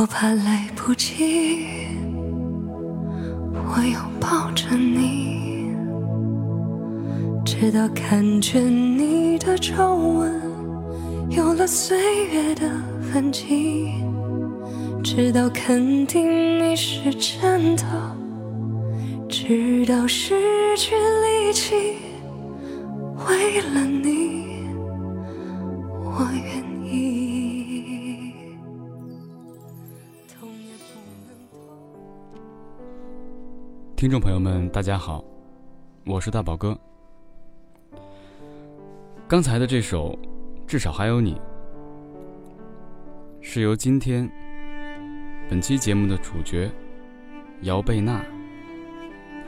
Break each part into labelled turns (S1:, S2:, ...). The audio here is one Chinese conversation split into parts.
S1: 我怕来不及，我要抱着你，直到看见你的皱纹有了岁月的痕迹，直到肯定你是真的，直到失去力气，为了你，我愿
S2: 听众朋友们，大家好，我是大宝哥。刚才的这首《至少还有你》，是由今天本期节目的主角姚贝娜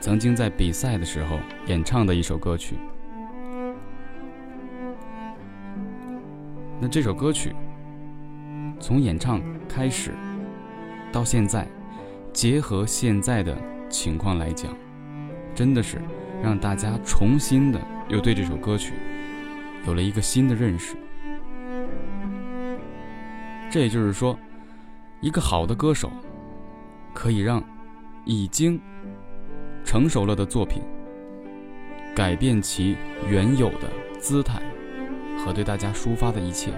S2: 曾经在比赛的时候演唱的一首歌曲。那这首歌曲从演唱开始到现在，结合现在的情况来讲，真的是让大家重新的又对这首歌曲有了一个新的认识。这也就是说，一个好的歌手可以让已经成熟了的作品改变其原有的姿态和对大家抒发的一切。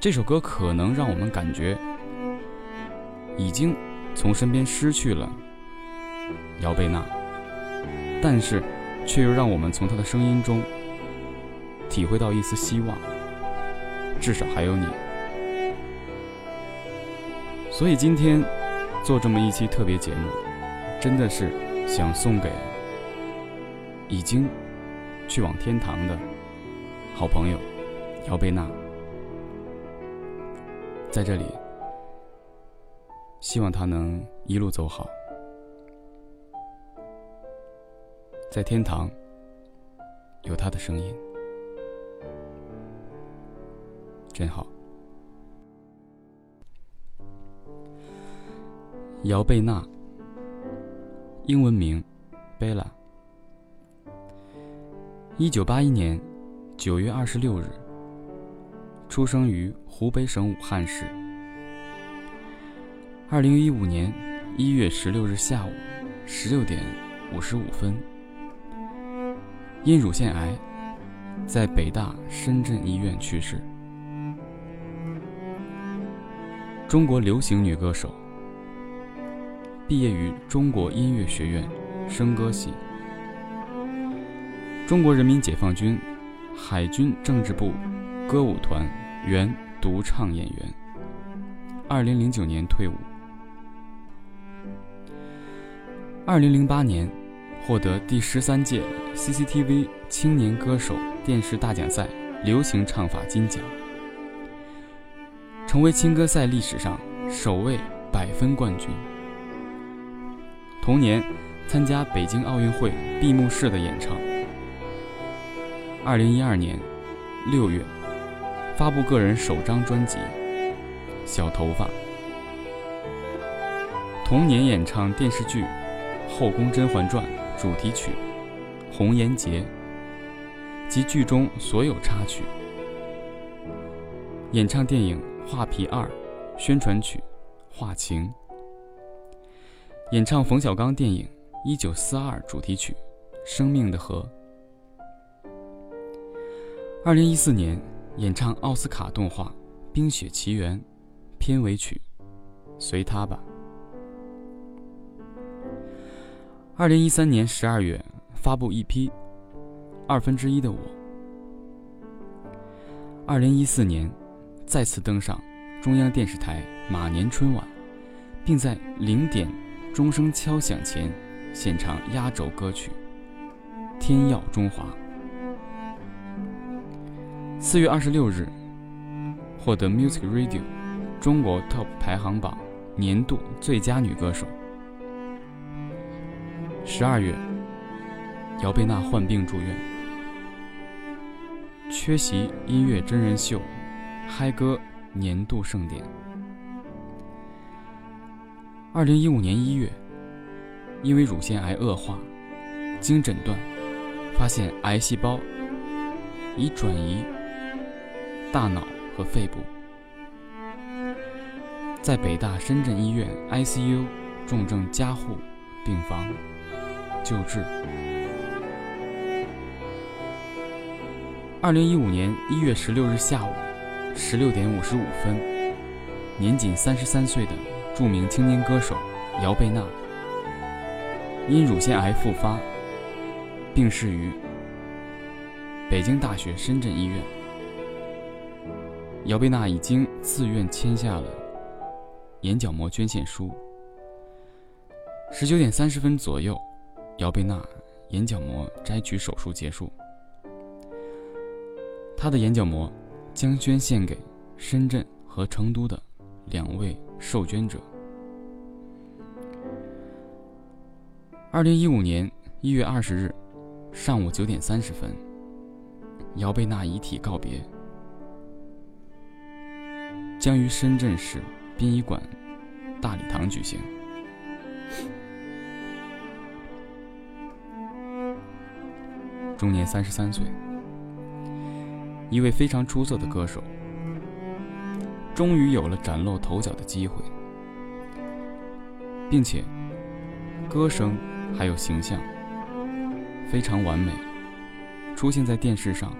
S2: 这首歌可能让我们感觉已经从身边失去了姚贝娜，但是却又让我们从她的声音中体会到一丝希望，至少还有你。所以今天做这么一期特别节目，真的是想送给已经去往天堂的好朋友姚贝娜。在这里，希望他能一路走好，在天堂有他的声音，真好。姚贝娜，英文名贝拉，一九八一年九月二十六日。出生于湖北省武汉市。二零一五年一月十六日下午十六点五十五分，因乳腺癌在北大深圳医院去世。中国流行女歌手，毕业于中国音乐学院声歌系，中国人民解放军海军政治部歌舞团。原独唱演员，二零零九年退伍。二零零八年获得第十三届 CCTV 青年歌手电视大奖赛流行唱法金奖，成为青歌赛历史上首位百分冠军。同年参加北京奥运会闭幕式的演唱。二零一二年六月。发布个人首张专辑《小头发》，同年演唱电视剧《后宫甄嬛传》主题曲《红颜劫》及剧中所有插曲，演唱电影《画皮二》宣传曲《画情》，演唱冯小刚电影《一九四二》主题曲《生命的河》。二零一四年。演唱奥斯卡动画《冰雪奇缘》片尾曲《随他吧》。二零一三年十二月发布一批《二分之一的我》。二零一四年再次登上中央电视台马年春晚，并在零点钟声敲响前献唱压轴歌曲《天耀中华》。四月二十六日，获得 Music Radio 中国 Top 排行榜年度最佳女歌手。十二月，姚贝娜患病住院，缺席音乐真人秀《嗨歌》年度盛典。二零一五年一月，因为乳腺癌恶化，经诊断，发现癌细胞已转移。大脑和肺部，在北大深圳医院 ICU 重症加护病房救治。二零一五年一月十六日下午十六点五十五分，年仅三十三岁的著名青年歌手姚贝娜因乳腺癌复发，病逝于北京大学深圳医院。姚贝娜已经自愿签下了眼角膜捐献书。十九点三十分左右，姚贝娜眼角膜摘取手术结束。她的眼角膜将捐献给深圳和成都的两位受捐者。二零一五年一月二十日上午九点三十分，姚贝娜遗体告别，将于深圳市殡仪馆大礼堂举行。终年三十三岁。一位非常出色的歌手，终于有了崭露头角的机会，并且歌声还有形象非常完美，出现在电视上，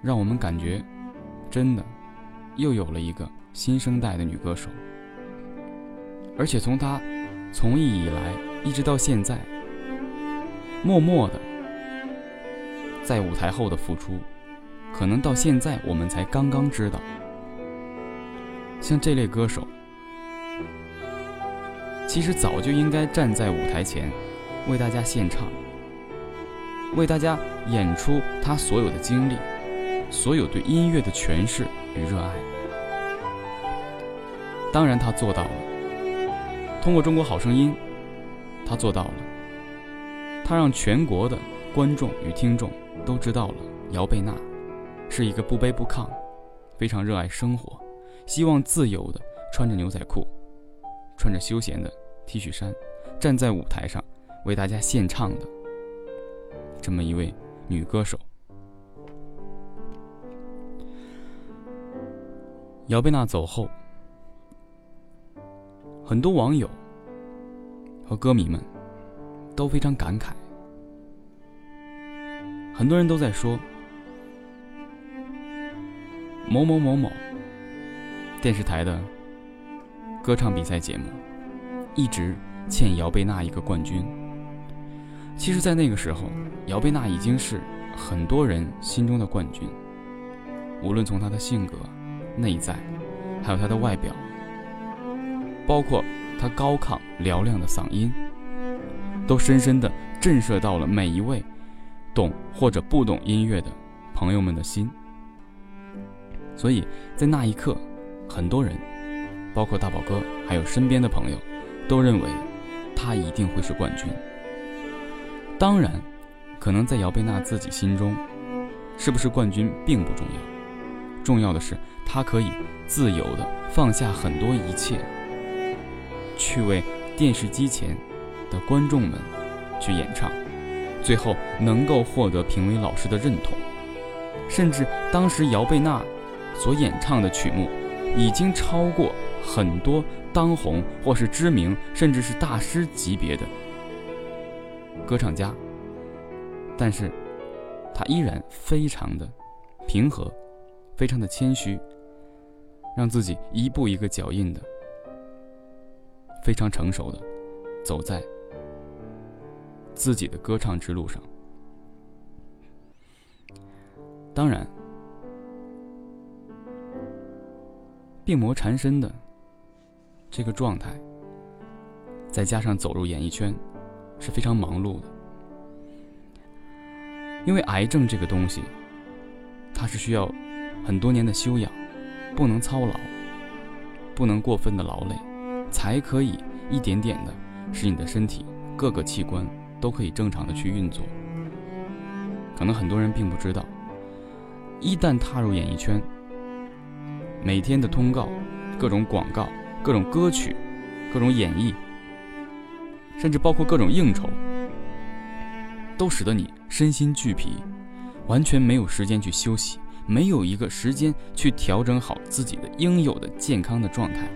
S2: 让我们感觉真的又有了一个新生代的女歌手。而且从她从艺以来一直到现在，默默的。在舞台后的付出，可能到现在我们才刚刚知道。像这类歌手，其实早就应该站在舞台前，为大家献唱，为大家演出他所有的经历，所有对音乐的诠释与热爱。当然，他做到了。通过《中国好声音》，他做到了。他让全国的观众与听众。都知道了，姚贝娜是一个不卑不亢、非常热爱生活、希望自由的穿着牛仔裤、穿着休闲的 T 恤衫，站在舞台上为大家献唱的这么一位女歌手。姚贝娜走后，很多网友和歌迷们都非常感慨。很多人都在说，某某某某电视台的歌唱比赛节目一直欠姚贝娜一个冠军。其实，在那个时候，姚贝娜已经是很多人心中的冠军。无论从她的性格、内在，还有她的外表，包括她高亢嘹亮的嗓音，都深深的震慑到了每一位。懂或者不懂音乐的朋友们的心，所以在那一刻，很多人，包括大宝哥，还有身边的朋友，都认为他一定会是冠军。当然，可能在姚贝娜自己心中，是不是冠军并不重要，重要的是她可以自由的放下很多一切，去为电视机前的观众们去演唱。最后能够获得评委老师的认同，甚至当时姚贝娜所演唱的曲目，已经超过很多当红或是知名，甚至是大师级别的歌唱家。但是，她依然非常的平和，非常的谦虚，让自己一步一个脚印的，非常成熟的走在。自己的歌唱之路上，当然，病魔缠身的这个状态，再加上走入演艺圈，是非常忙碌的。因为癌症这个东西，它是需要很多年的修养，不能操劳，不能过分的劳累，才可以一点点的使你的身体各个器官。都可以正常的去运作。可能很多人并不知道，一旦踏入演艺圈，每天的通告、各种广告、各种歌曲、各种演绎，甚至包括各种应酬，都使得你身心俱疲，完全没有时间去休息，没有一个时间去调整好自己的应有的健康的状态，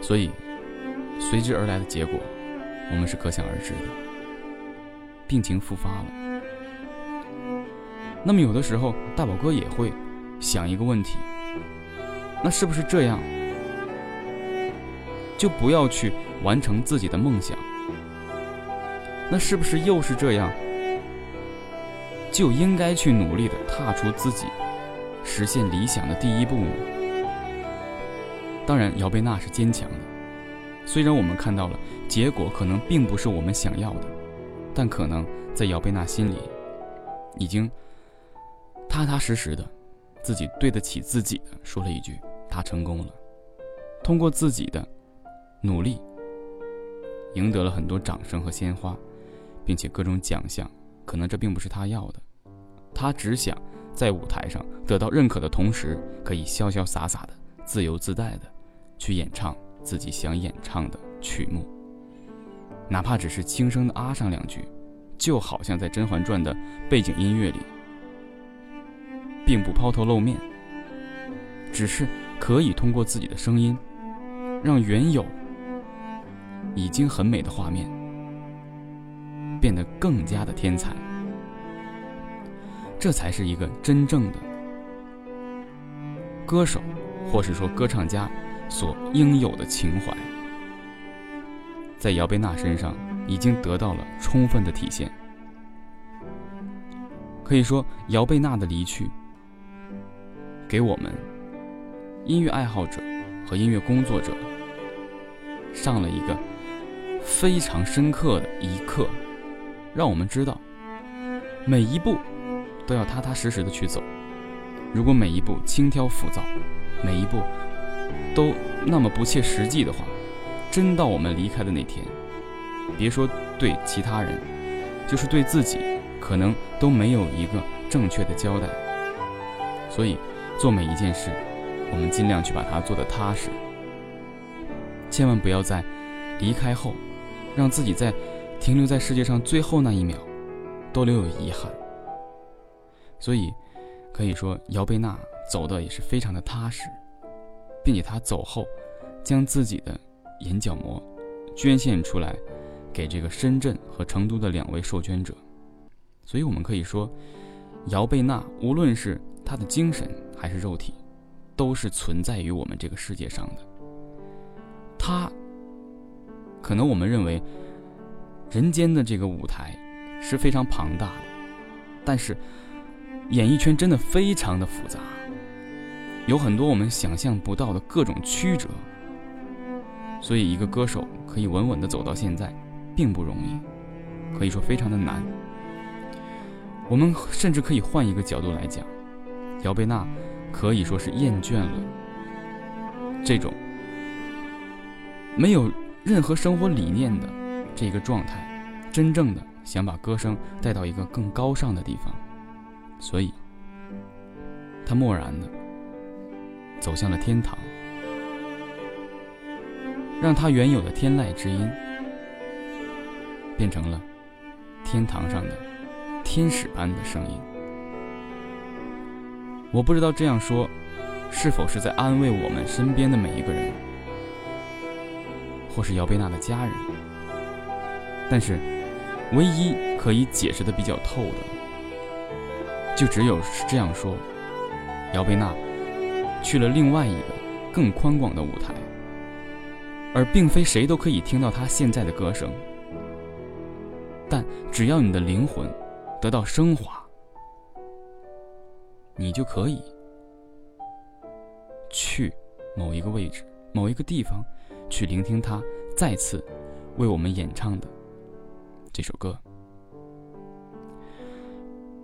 S2: 所以随之而来的结果，我们是可想而知的，病情复发了。那么有的时候，大宝哥也会想一个问题：那是不是这样，就不要去完成自己的梦想？那是不是又是这样？就应该去努力的踏出自己实现理想的第一步呢？当然，姚贝娜是坚强的。虽然我们看到了结果可能并不是我们想要的，但可能在姚贝娜心里，已经踏踏实实的，自己对得起自己说了一句：“她成功了。”通过自己的努力，赢得了很多掌声和鲜花。并且各种奖项，可能这并不是他要的，他只想在舞台上得到认可的同时，可以潇潇洒洒的、自由自在的去演唱自己想演唱的曲目，哪怕只是轻声的啊上两句，就好像在《甄嬛传》的背景音乐里，并不抛头露面，只是可以通过自己的声音，让原有已经很美的画面。变得更加的天才，这才是一个真正的歌手，或是说歌唱家所应有的情怀，在姚贝娜身上已经得到了充分的体现。可以说，姚贝娜的离去，给我们音乐爱好者和音乐工作者上了一个非常深刻的一课。让我们知道，每一步都要踏踏实实的去走。如果每一步轻佻浮躁，每一步都那么不切实际的话，真到我们离开的那天，别说对其他人，就是对自己，可能都没有一个正确的交代。所以，做每一件事，我们尽量去把它做得踏实，千万不要在离开后，让自己在。停留在世界上最后那一秒，都留有遗憾。所以，可以说姚贝娜走的也是非常的踏实，并且他走后，将自己的眼角膜捐献出来，给这个深圳和成都的两位受捐者。所以我们可以说，姚贝娜无论是她的精神还是肉体，都是存在于我们这个世界上的。她，可能我们认为。人间的这个舞台是非常庞大的，但是演艺圈真的非常的复杂，有很多我们想象不到的各种曲折，所以一个歌手可以稳稳的走到现在，并不容易，可以说非常的难。我们甚至可以换一个角度来讲，姚贝娜可以说是厌倦了这种没有任何生活理念的。这个状态，真正的想把歌声带到一个更高尚的地方，所以，他默然的走向了天堂，让他原有的天籁之音变成了天堂上的天使般的声音。我不知道这样说，是否是在安慰我们身边的每一个人，或是姚贝娜的家人。但是，唯一可以解释的比较透的，就只有是这样说：姚贝娜去了另外一个更宽广的舞台，而并非谁都可以听到他现在的歌声。但只要你的灵魂得到升华，你就可以去某一个位置、某一个地方，去聆听他再次为我们演唱的。这首歌，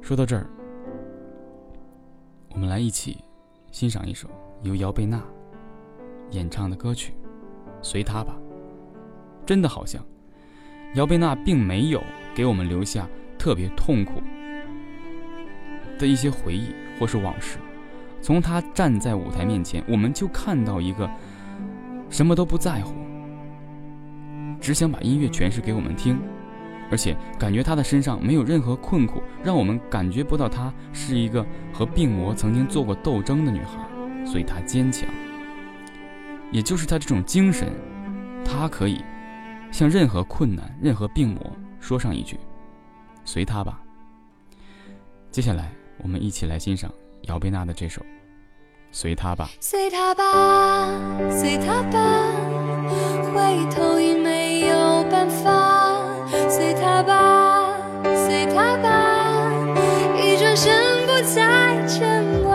S2: 说到这儿，我们来一起欣赏一首由姚贝娜演唱的歌曲《随他吧》。真的好像，姚贝娜并没有给我们留下特别痛苦的一些回忆或是往事。从她站在舞台面前，我们就看到一个什么都不在乎，只想把音乐诠释给我们听。
S1: 而且感觉他的身上没有任何困苦，让我们感觉不到她是一个和病魔曾经做过斗争的女孩，所以她坚强。也就是她这种精神，她可以向任何困难、任何病魔说上一句：“随他吧。”接下来，我们一起来欣赏姚贝娜的这首《随他吧》。
S3: 随他吧，随他吧，回头已没有办法。随他吧，随他吧，一转身不再牵挂。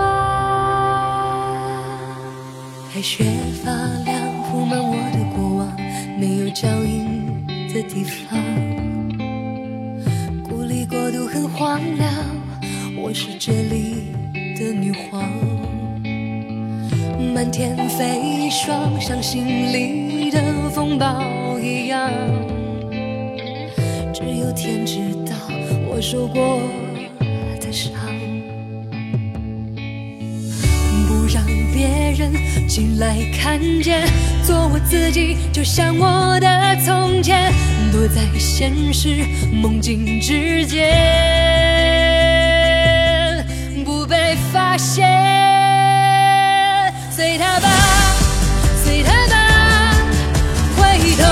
S3: 白雪发亮，铺满我的过往，没有脚印的地方。孤立国度很荒凉。我是这里的女皇，漫天飞霜，像心里的风暴一样。只有天知道我受过的伤，不让别人进来看见，做我自己，就像我的从前，躲在现实梦境之间。不被发现，随他吧。
S1: 随他吧，回头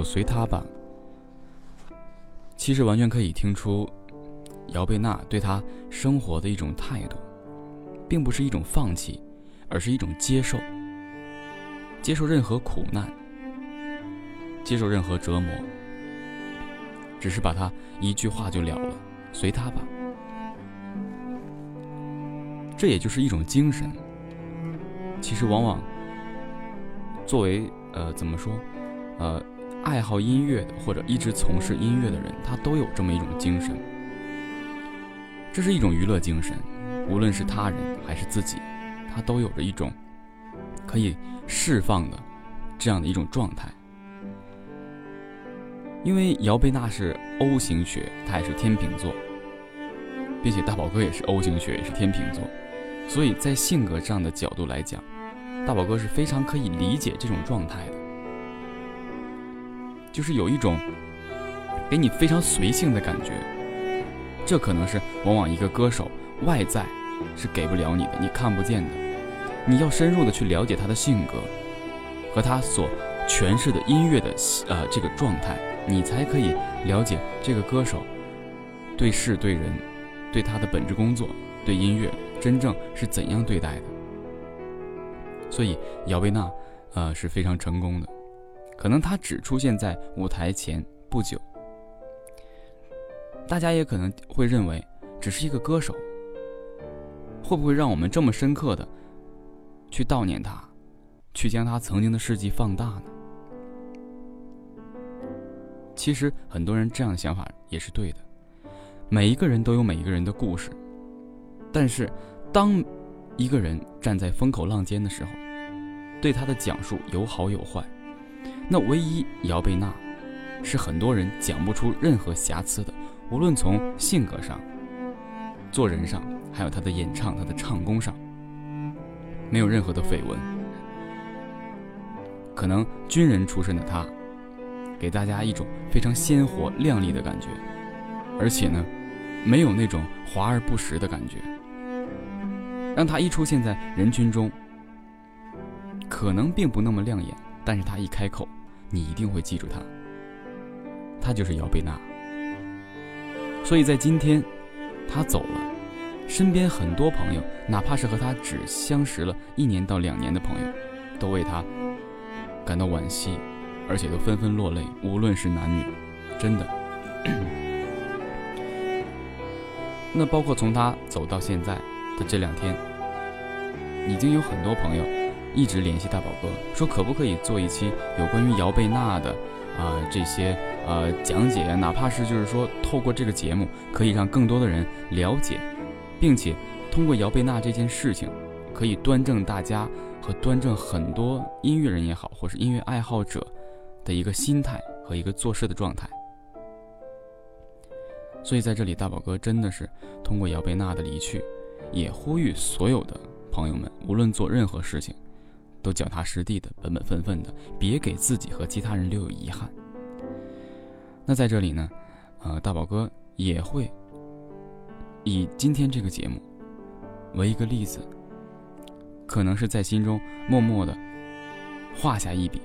S1: 首随他吧，其实完全可以听出姚贝娜对他生活的一种态度，并不是一种放弃，而是一种接受，接受任何苦难，接受任何折磨，只是把他一句话就了了，随他吧。这也就是一种精神。其实往往作为呃怎么说呃。爱好音乐的，或者一直从事音乐的人，他都有这么一种精神。这是一种娱乐精神，无论是他人还是自己，他都有着一种可以释放的这样的一种状态。因为姚贝娜是 O 型血，她也是天秤座，
S2: 并且大宝哥也是 O 型血，也是天秤座，所以在性格上的角度来讲，大宝哥是非常可以理解这种状态的，就是有一种给你非常随性的感觉。这可能是往往一个歌手外在是给不了你的，你看不见的，你要深入的去了解他的性格和他所诠释的音乐的呃这个状态，你才可以了解这个歌手对事对人。对他的本职工作，对音乐真正是怎样对待的？所以姚贝娜，呃是非常成功的。可能他只出现在舞台前不久，大家也可能会认为只是一个歌手，会不会让我们这么深刻的去悼念他，去将他曾经的事迹放大呢？其实很多人这样的想法也是对的。每一个人都有每一个人的故事，但是，当一个人站在风口浪尖的时候，对他的讲述有好有坏，那唯一姚贝娜，是很多人讲不出任何瑕疵的，无论从性格上、做人上，还有他的演唱、他的唱功上，没有任何的绯闻。可能军人出身的他，给大家一种非常鲜活亮丽的感觉，而且呢。没有那种华而不实的感觉，让他一出现在人群中，可能并不那么亮眼，但是他一开口，你一定会记住他。他就是姚贝娜。所以在今天，他走了，身边很多朋友，哪怕是和他只相识了一年到两年的朋友，都为他感到惋惜，而且都纷纷落泪。无论是男女，真的。那包括从他走到现在的这两天，已经有很多朋友一直联系大宝哥，说可不可以做一期有关于姚贝娜的啊这些呃讲解，哪怕是就是说透过这个节目，可以让更多的人了解，并且通过姚贝娜这件事情，可以端正大家和端正很多音乐人也好，或是音乐爱好者的一个心态和一个做事的状态。所以在这里，大宝哥真的是通过姚贝娜的离去，也呼吁所有的朋友们，无论做任何事情，都脚踏实地的、本本分分的，别给自己和其他人留有遗憾。那在这里呢，呃，大宝哥也会以今天这个节目为一个例子，可能是在心中默默的画下一笔，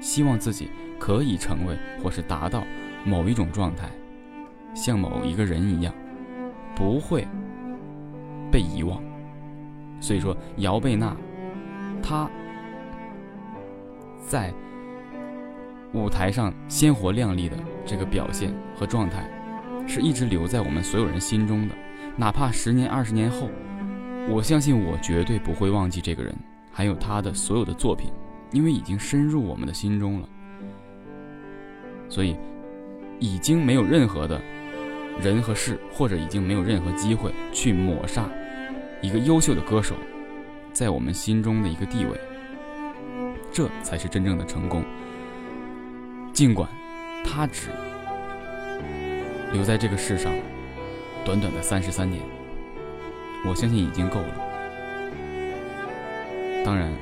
S2: 希望自己可以成为或是达到某一种状态。像某一个人一样，不会被遗忘。所以说，姚贝娜，他在舞台上鲜活亮丽的这个表现和状态，是一直留在我们所有人心中的。哪怕十年、二十年后，我相信我绝对不会忘记这个人，还有他的所有的作品，因为已经深入我们的心中了。所以，已经没有任何的。人和事，或者已经没有任何机会去抹杀一个优秀的歌手在我们心中的一个地位，这才是真正的成功。尽管他只留在这个世上短短的三十三年，我相信已经够了。当然，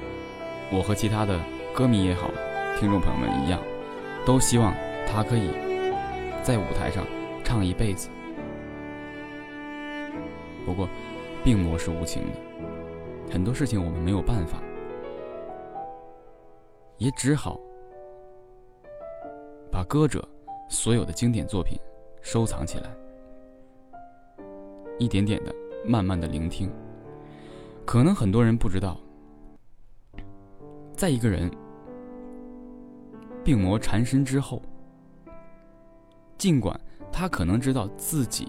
S2: 我和其他的歌迷也好，听众朋友们一样，都希望他可以在舞台上。唱一辈子。不过，病魔是无情的，很多事情我们没有办法，也只好把歌者所有的经典作品收藏起来，一点点的、慢慢的聆听。可能很多人不知道，在一个人病魔缠身之后，尽管。他可能知道自己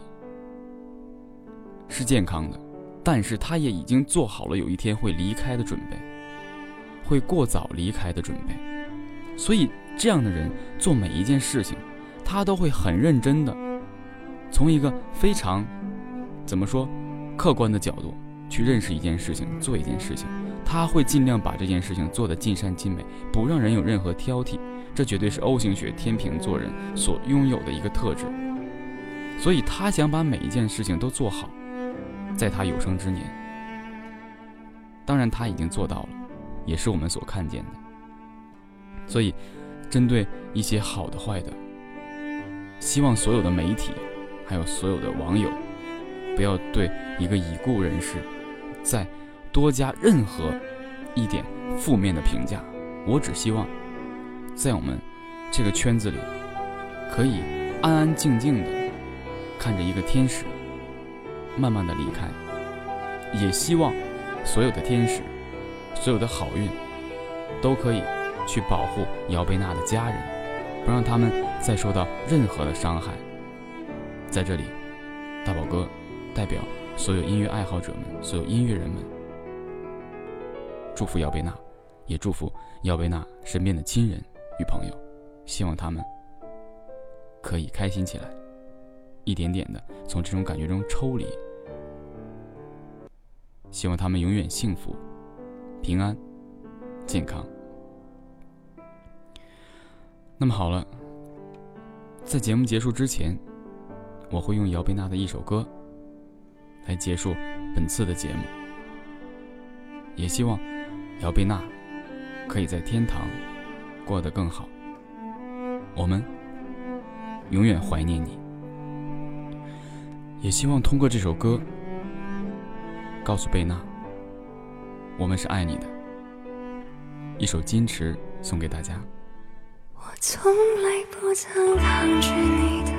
S2: 是健康的，但是他也已经做好了有一天会离开的准备，会过早离开的准备。所以，这样的人做每一件事情，他都会很认真的，从一个非常怎么说客观的角度去认识一件事情，做一件事情。他会尽量把这件事情做得尽善尽美，不让人有任何挑剔。这绝对是 O 型血天平座人所拥有的一个特质。所以他想把每一件事情都做好，在他有生之年。当然，他已经做到了，也是我们所看见的。所以，针对一些好的、坏的，希望所有的媒体，还有所有的网友，不要对一个已故人士再多加任何一点负面的评价。我只希望，在我们这个圈子里，可以安安静静的看着一个天使慢慢的离开，也希望。所有的天使，所有的好运，都可以去保护姚贝娜的家人，不让他们再受到任何的伤害。在这里，大宝哥代表所有音乐爱好者们、所有音乐人们，祝福姚贝娜，也祝福姚贝娜身边的亲人与朋友，希望他们可以开心起来，一点点的从这种感觉中抽离。希望他们永远幸福、平安、健康。那么好了，在节目结束之前，我会用姚贝娜的一首歌来结束本次的节目。也希望姚贝娜可以在天堂过得更好。我们永远怀念你，也希望通过这首歌。告诉贝娜，我们是爱你的。一首《矜持》送给大家。
S1: 我从来不曾抗拒你的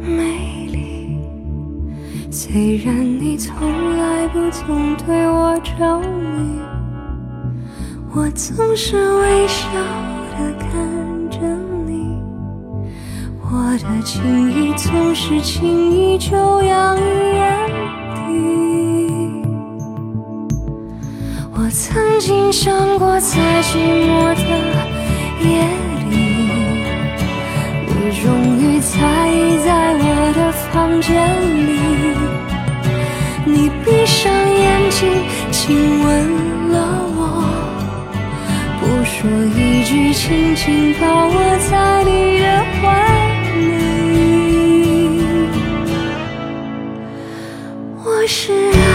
S1: 美丽，虽然你从来不曾对我着迷，我总是微笑的看着你，我的情意总是轻易就洋溢我曾经想过，在寂寞的夜里，你终于在意在我的房间里。你闭上眼睛，亲吻了我，不说一句，轻轻抱我在你的怀里。我是爱。